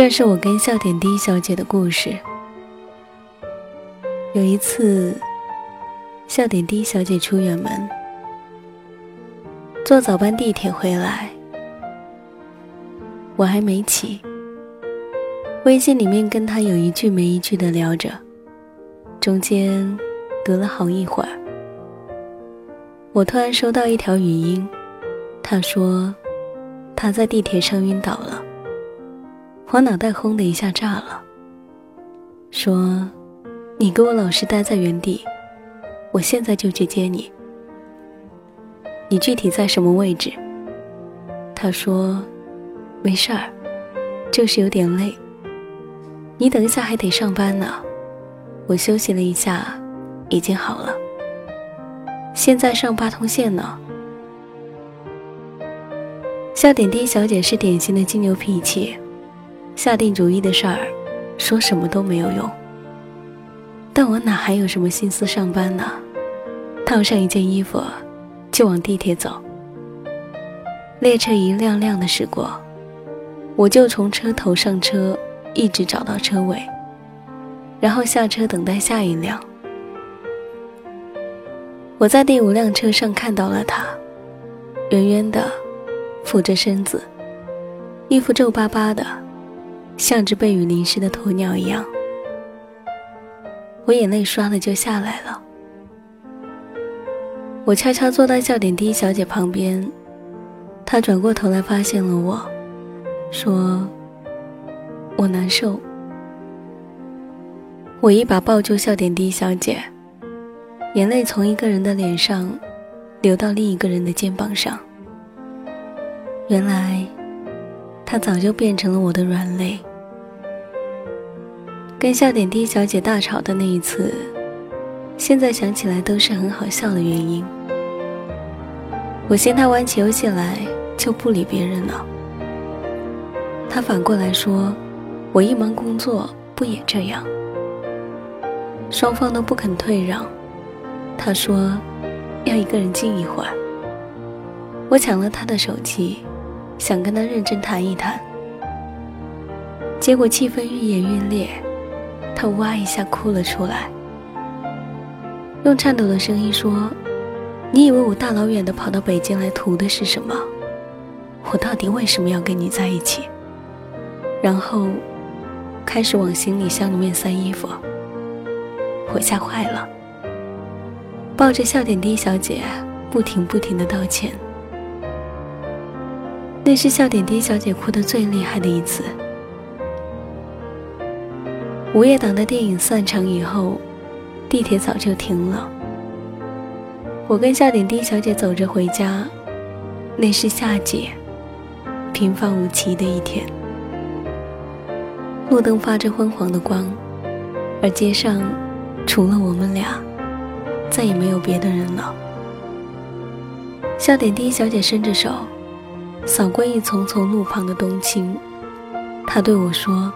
这是我跟笑点低小姐的故事。有一次，笑点低小姐出远门，坐早班地铁回来，我还没起。微信里面跟她有一句没一句的聊着，中间隔了好一会儿，我突然收到一条语音，她说她在地铁上晕倒了。我脑袋轰的一下炸了，说：“你给我老实待在原地，我现在就去接你。你具体在什么位置？”他说：“没事儿，就是有点累。你等一下还得上班呢。”我休息了一下，已经好了。现在上八通线呢。笑点低小姐是典型的金牛脾气。下定主意的事儿，说什么都没有用。但我哪还有什么心思上班呢？套上一件衣服，就往地铁走。列车一辆辆的驶过，我就从车头上车，一直找到车尾，然后下车等待下一辆。我在第五辆车上看到了他，圆圆的，俯着身子，衣服皱巴巴的。像只被雨淋湿的鸵鸟一样，我眼泪唰的就下来了。我悄悄坐在笑点低小姐旁边，她转过头来发现了我，说：“我难受。”我一把抱住笑点低小姐，眼泪从一个人的脸上流到另一个人的肩膀上。原来，她早就变成了我的软肋。跟笑点低小姐大吵的那一次，现在想起来都是很好笑的原因。我嫌她玩起游戏来就不理别人了，她反过来说，我一忙工作不也这样？双方都不肯退让，她说要一个人静一会儿。我抢了她的手机，想跟她认真谈一谈，结果气氛愈演愈烈。他哇一下哭了出来，用颤抖的声音说：“你以为我大老远的跑到北京来图的是什么？我到底为什么要跟你在一起？”然后开始往行李箱里面塞衣服。我吓坏了，抱着笑点低小姐，不停不停的道歉。那是笑点低小姐哭的最厉害的一次。午夜档的电影散场以后，地铁早就停了。我跟笑点低小姐走着回家，那是夏季，平凡无奇的一天。路灯发着昏黄的光，而街上除了我们俩，再也没有别的人了。笑点低小姐伸着手，扫过一丛丛路旁的冬青，她对我说：“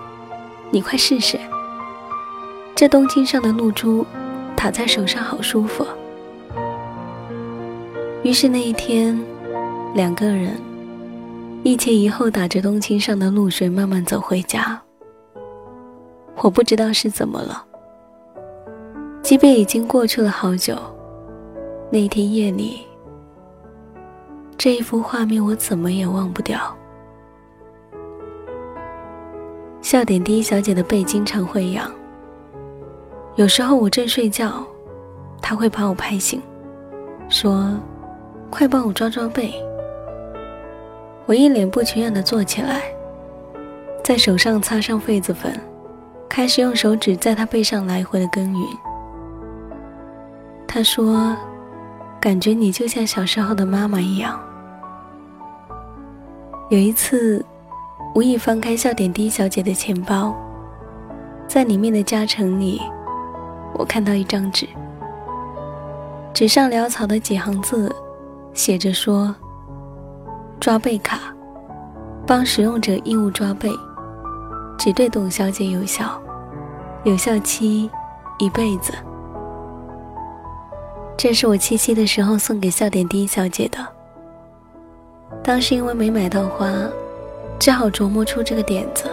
你快试试。”这冬青上的露珠，打在手上好舒服。于是那一天，两个人一前一后打着冬青上的露水，慢慢走回家。我不知道是怎么了，即便已经过去了好久，那一天夜里，这一幅画面我怎么也忘不掉。笑点低小姐的背经常会痒。有时候我正睡觉，他会把我拍醒，说：“快帮我抓抓背。”我一脸不情愿地坐起来，在手上擦上痱子粉，开始用手指在他背上来回的耕耘。他说：“感觉你就像小时候的妈妈一样。”有一次，无意翻开笑点低小姐的钱包，在里面的夹层里。我看到一张纸，纸上潦草的几行字，写着说：“抓背卡，帮使用者义务抓背，只对董小姐有效，有效期一辈子。”这是我七夕的时候送给笑点低小姐的。当时因为没买到花，只好琢磨出这个点子，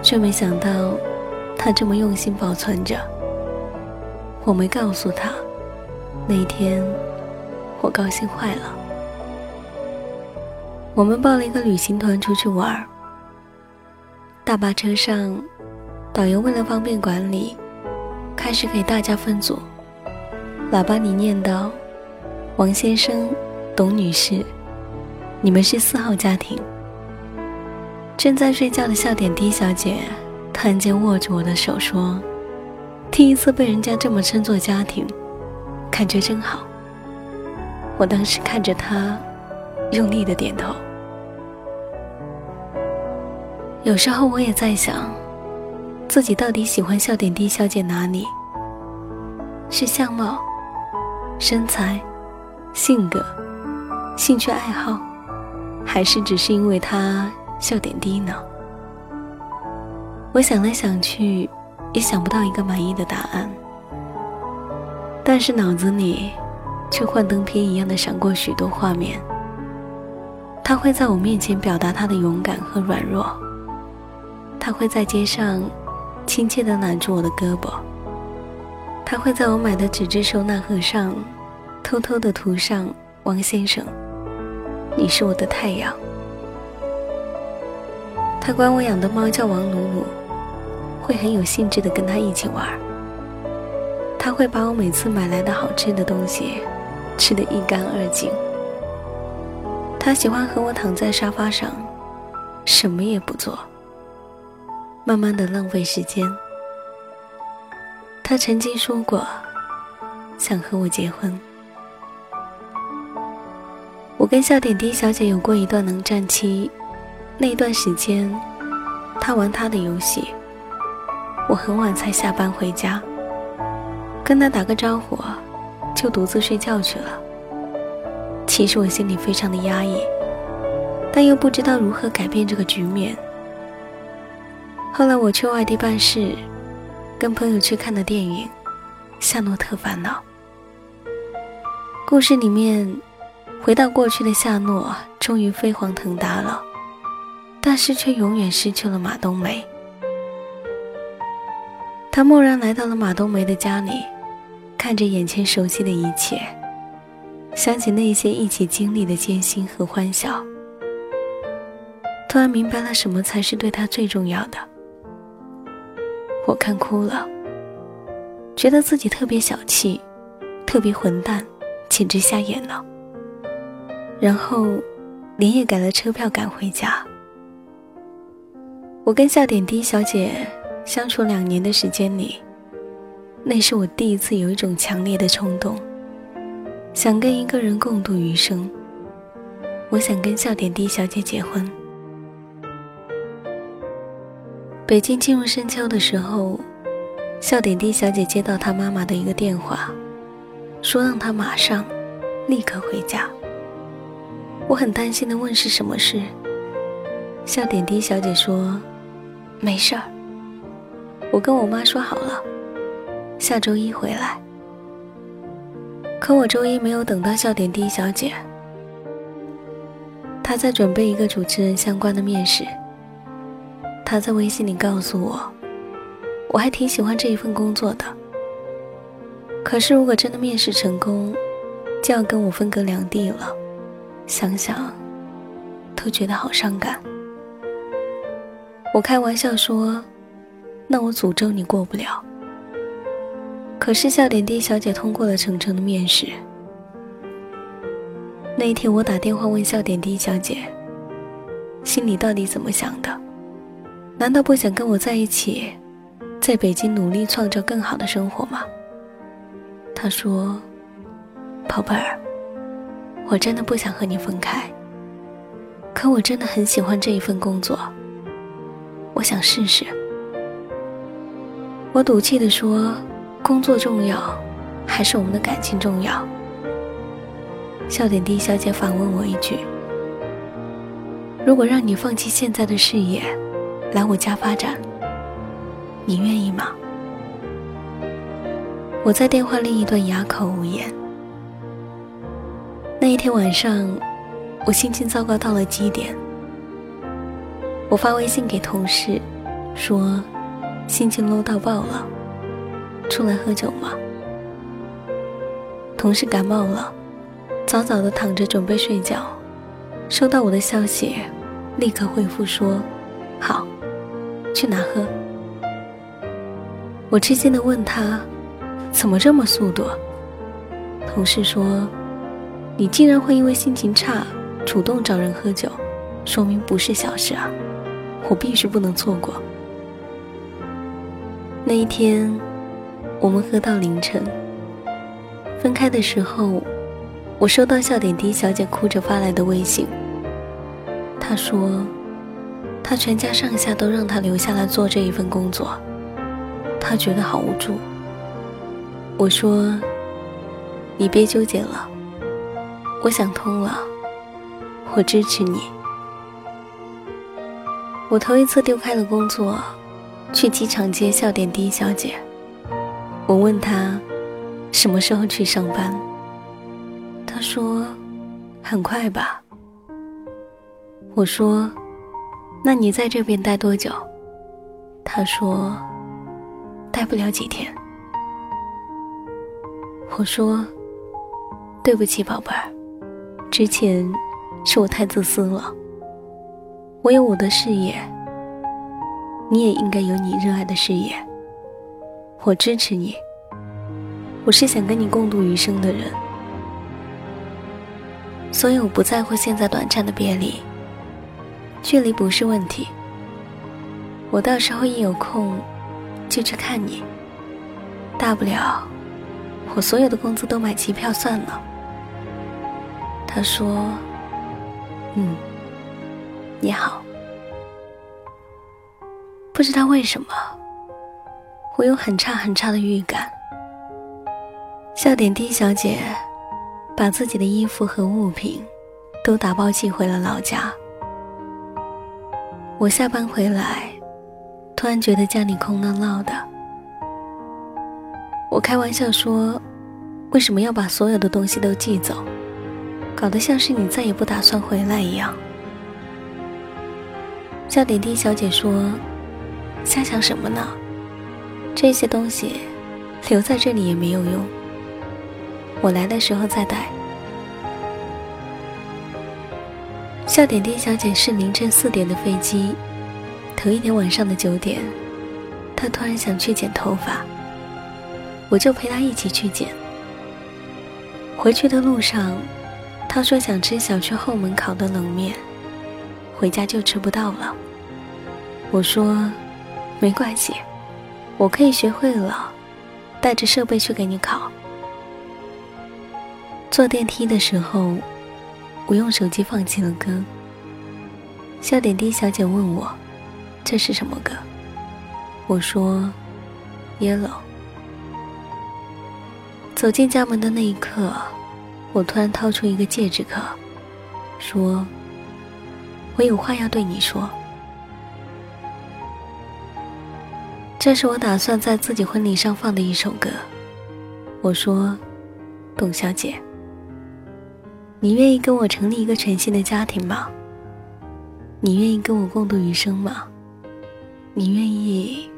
却没想到她这么用心保存着。我没告诉他，那天我高兴坏了。我们报了一个旅行团出去玩大巴车上，导游为了方便管理，开始给大家分组。喇叭里念叨：“王先生，董女士，你们是四号家庭。”正在睡觉的笑点低小姐突然间握住我的手说：“第一次被人家这么称作家庭，感觉真好。”我当时看着他，用力的点头。有时候我也在想，自己到底喜欢笑点低小姐哪里？是相貌、身材、性格、兴趣爱好，还是只是因为她？笑点低呢？我想来想去，也想不到一个满意的答案。但是脑子里却幻灯片一样的闪过许多画面。他会在我面前表达他的勇敢和软弱。他会在街上亲切地揽住我的胳膊。他会在我买的纸质收纳盒上偷偷地涂上“王先生，你是我的太阳”。他管我养的猫叫王努努，会很有兴致的跟他一起玩。他会把我每次买来的好吃的东西吃得一干二净。他喜欢和我躺在沙发上，什么也不做，慢慢的浪费时间。他曾经说过，想和我结婚。我跟笑点低小姐有过一段冷战期。那段时间，他玩他的游戏，我很晚才下班回家，跟他打个招呼，就独自睡觉去了。其实我心里非常的压抑，但又不知道如何改变这个局面。后来我去外地办事，跟朋友去看的电影《夏洛特烦恼》。故事里面，回到过去的夏诺终于飞黄腾达了。但是却永远失去了马冬梅。他蓦然来到了马冬梅的家里，看着眼前熟悉的一切，想起那些一起经历的艰辛和欢笑，突然明白了什么才是对他最重要的。我看哭了，觉得自己特别小气，特别混蛋，简直瞎眼了。然后连夜改了车票赶回家。我跟笑点低小姐相处两年的时间里，那是我第一次有一种强烈的冲动，想跟一个人共度余生。我想跟笑点低小姐结婚。北京进入深秋的时候，笑点低小姐接到她妈妈的一个电话，说让她马上、立刻回家。我很担心的问是什么事，笑点低小姐说。没事儿，我跟我妈说好了，下周一回来。可我周一没有等到笑点低小姐，她在准备一个主持人相关的面试。她在微信里告诉我，我还挺喜欢这一份工作的。可是如果真的面试成功，就要跟我分隔两地了，想想都觉得好伤感。我开玩笑说：“那我诅咒你过不了。”可是笑点低小姐通过了程程的面试。那一天，我打电话问笑点低小姐：“心里到底怎么想的？难道不想跟我在一起，在北京努力创造更好的生活吗？”她说：“宝贝儿，我真的不想和你分开。可我真的很喜欢这一份工作。”我想试试。我赌气地说：“工作重要，还是我们的感情重要？”笑点低小姐反问我一句：“如果让你放弃现在的事业，来我家发展，你愿意吗？”我在电话另一端哑口无言。那一天晚上，我心情糟糕到了极点。我发微信给同事，说心情 low 到爆了，出来喝酒吗？同事感冒了，早早的躺着准备睡觉，收到我的消息，立刻回复说好，去哪喝？我吃惊的问他，怎么这么速度？同事说，你竟然会因为心情差主动找人喝酒，说明不是小事啊，我必须不能错过。那一天，我们喝到凌晨。分开的时候，我收到笑点低小姐哭着发来的微信。她说，她全家上下都让她留下来做这一份工作，她觉得好无助。我说，你别纠结了，我想通了，我支持你。我头一次丢开了工作。去机场接笑点第一小姐，我问她什么时候去上班，她说很快吧。我说那你在这边待多久？她说待不了几天。我说对不起宝贝儿，之前是我太自私了，我有我的事业。你也应该有你热爱的事业。我支持你。我是想跟你共度余生的人，所以我不在乎现在短暂的别离。距离不是问题。我到时候一有空，就去看你。大不了，我所有的工资都买机票算了。他说：“嗯，你好。”不知道为什么，我有很差很差的预感。笑点低小姐把自己的衣服和物品都打包寄回了老家。我下班回来，突然觉得家里空落落的。我开玩笑说：“为什么要把所有的东西都寄走？搞得像是你再也不打算回来一样。”笑点低小姐说。瞎想什么呢？这些东西留在这里也没有用。我来的时候再带。笑点低小姐是凌晨四点的飞机，头一天晚上的九点，她突然想去剪头发，我就陪她一起去剪。回去的路上，她说想吃小区后门烤的冷面，回家就吃不到了。我说。没关系，我可以学会了，带着设备去给你考。坐电梯的时候，我用手机放起了歌。笑点低小姐问我：“这是什么歌？”我说：“Yellow。”走进家门的那一刻，我突然掏出一个戒指壳，说：“我有话要对你说。”这是我打算在自己婚礼上放的一首歌。我说：“董小姐，你愿意跟我成立一个全新的家庭吗？你愿意跟我共度余生吗？你愿意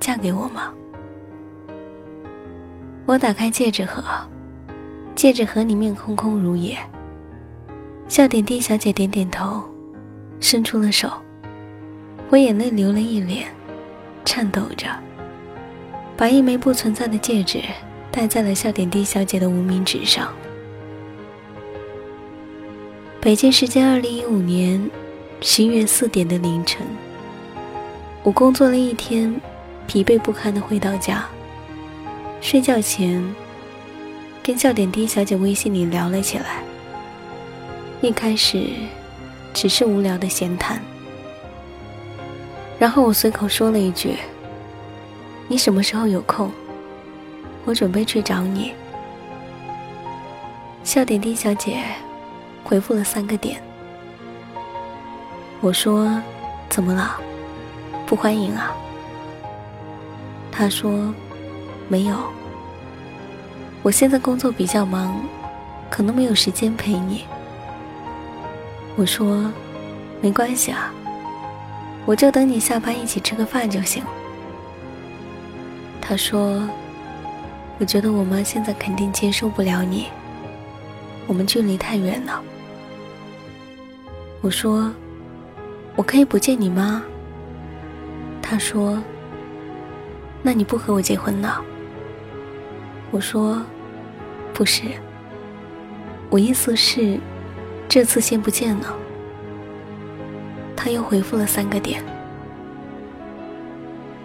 嫁给我吗？”我打开戒指盒，戒指盒里面空空如也。笑点低小姐点点头，伸出了手，我眼泪流了一脸。颤抖着，把一枚不存在的戒指戴在了笑点低小姐的无名指上。北京时间二零一五年十一月四点的凌晨，我工作了一天，疲惫不堪的回到家，睡觉前跟笑点低小姐微信里聊了起来。一开始只是无聊的闲谈。然后我随口说了一句：“你什么时候有空？我准备去找你。”笑点低小姐回复了三个点。我说：“怎么了？不欢迎啊？”她说：“没有。我现在工作比较忙，可能没有时间陪你。”我说：“没关系啊。”我就等你下班一起吃个饭就行。他说：“我觉得我妈现在肯定接受不了你，我们距离太远了。”我说：“我可以不见你妈。”他说：“那你不和我结婚了？”我说：“不是，我意思是，这次先不见了。”他又回复了三个点。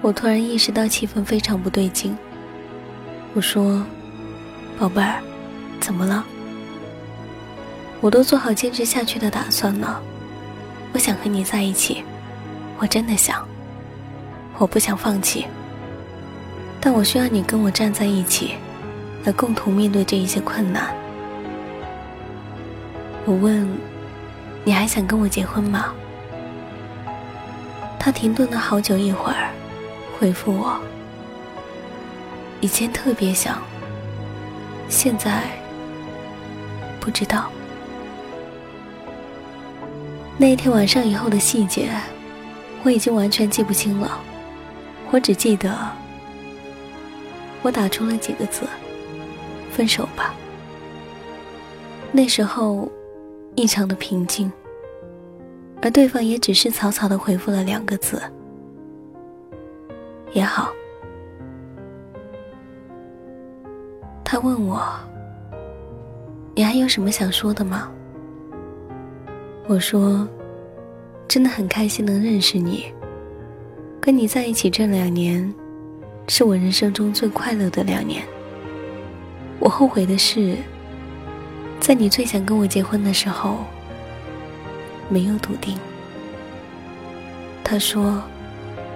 我突然意识到气氛非常不对劲。我说：“宝贝儿，怎么了？我都做好坚持下去的打算了。我想和你在一起，我真的想。我不想放弃，但我需要你跟我站在一起，来共同面对这一些困难。”我问：“你还想跟我结婚吗？”他停顿了好久一会儿。回复我，以前特别想，现在不知道。那天晚上以后的细节，我已经完全记不清了。我只记得，我打出了几个字：“分手吧。”那时候异常的平静，而对方也只是草草的回复了两个字。也好，他问我：“你还有什么想说的吗？”我说：“真的很开心能认识你，跟你在一起这两年，是我人生中最快乐的两年。我后悔的是，在你最想跟我结婚的时候，没有笃定。”他说：“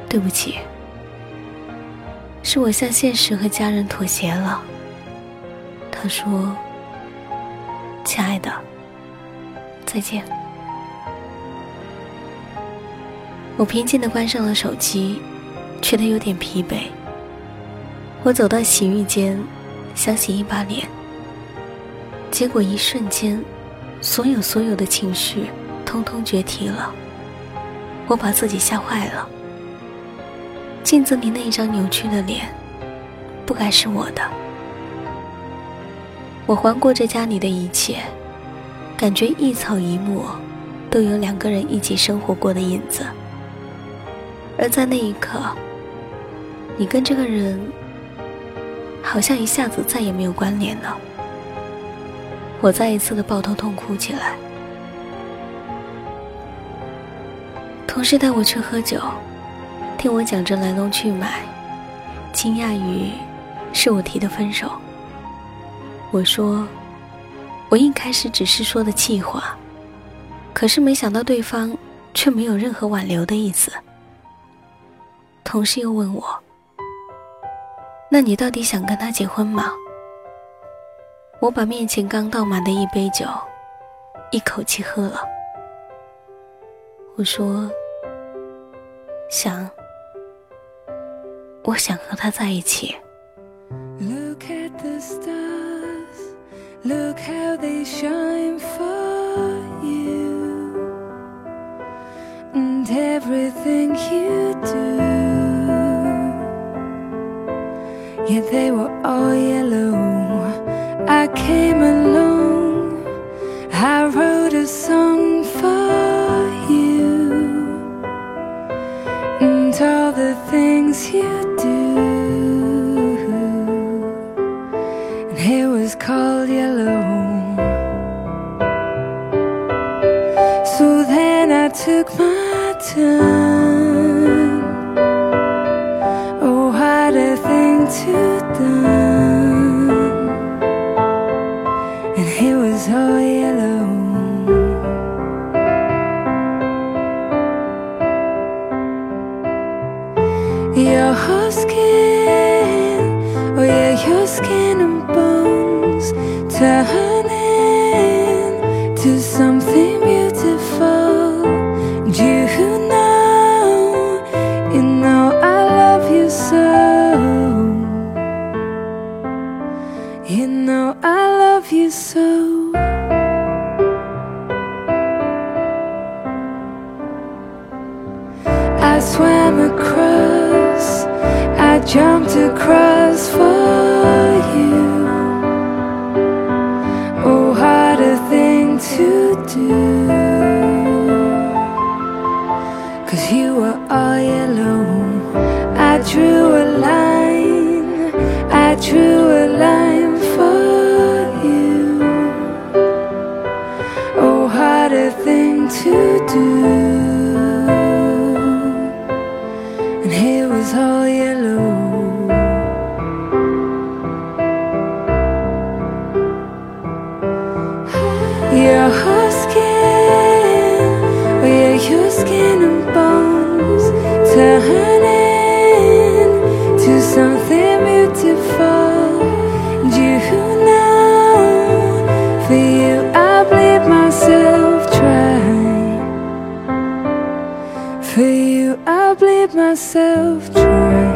对不起。”是我向现实和家人妥协了。他说：“亲爱的，再见。”我平静的关上了手机，觉得有点疲惫。我走到洗浴间，想洗一把脸。结果一瞬间，所有所有的情绪通通决堤了。我把自己吓坏了。镜子里那一张扭曲的脸，不该是我的。我环顾着家里的一切，感觉一草一木都有两个人一起生活过的影子。而在那一刻，你跟这个人好像一下子再也没有关联了。我再一次的抱头痛哭起来。同事带我去喝酒。听我讲着来龙去脉，惊讶于是我提的分手。我说，我一开始只是说的气话，可是没想到对方却没有任何挽留的意思。同事又问我，那你到底想跟他结婚吗？我把面前刚倒满的一杯酒一口气喝了。我说，想。我想和他在一起。Look at the stars, look how they shine for you, and everything you do. Yeah, they were all yellow. I came along, I wrote a song skin and bone turning to something drew a line, I drew a line. you, I bleed myself dry.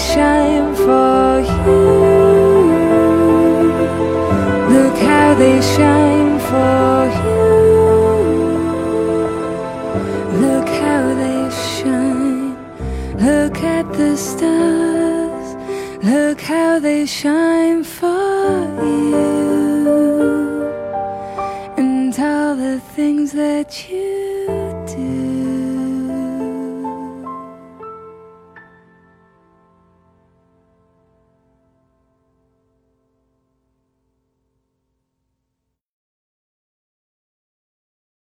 shine for you. Look how they shine for you. Look how they shine. Look at the stars. Look how they shine